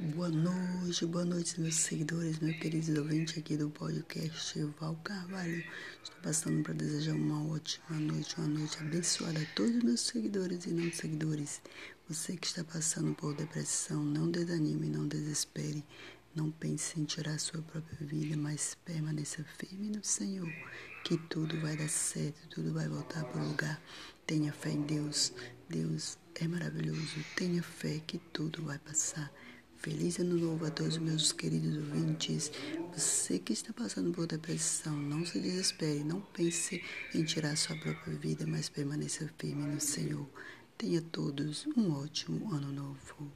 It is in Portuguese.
Boa noite, boa noite, meus seguidores, meus queridos ouvintes aqui do podcast Val Carvalho. Estou passando para desejar uma ótima noite, uma noite abençoada a todos os meus seguidores e não seguidores. Você que está passando por depressão, não desanime, não desespere. Não pense em tirar sua própria vida, mas permaneça firme no Senhor, que tudo vai dar certo, tudo vai voltar para o lugar. Tenha fé em Deus. Deus é maravilhoso. Tenha fé que tudo vai passar. Feliz ano novo a todos meus queridos ouvintes. Você que está passando por depressão, não se desespere, não pense em tirar sua própria vida, mas permaneça firme no Senhor. Tenha todos um ótimo ano novo.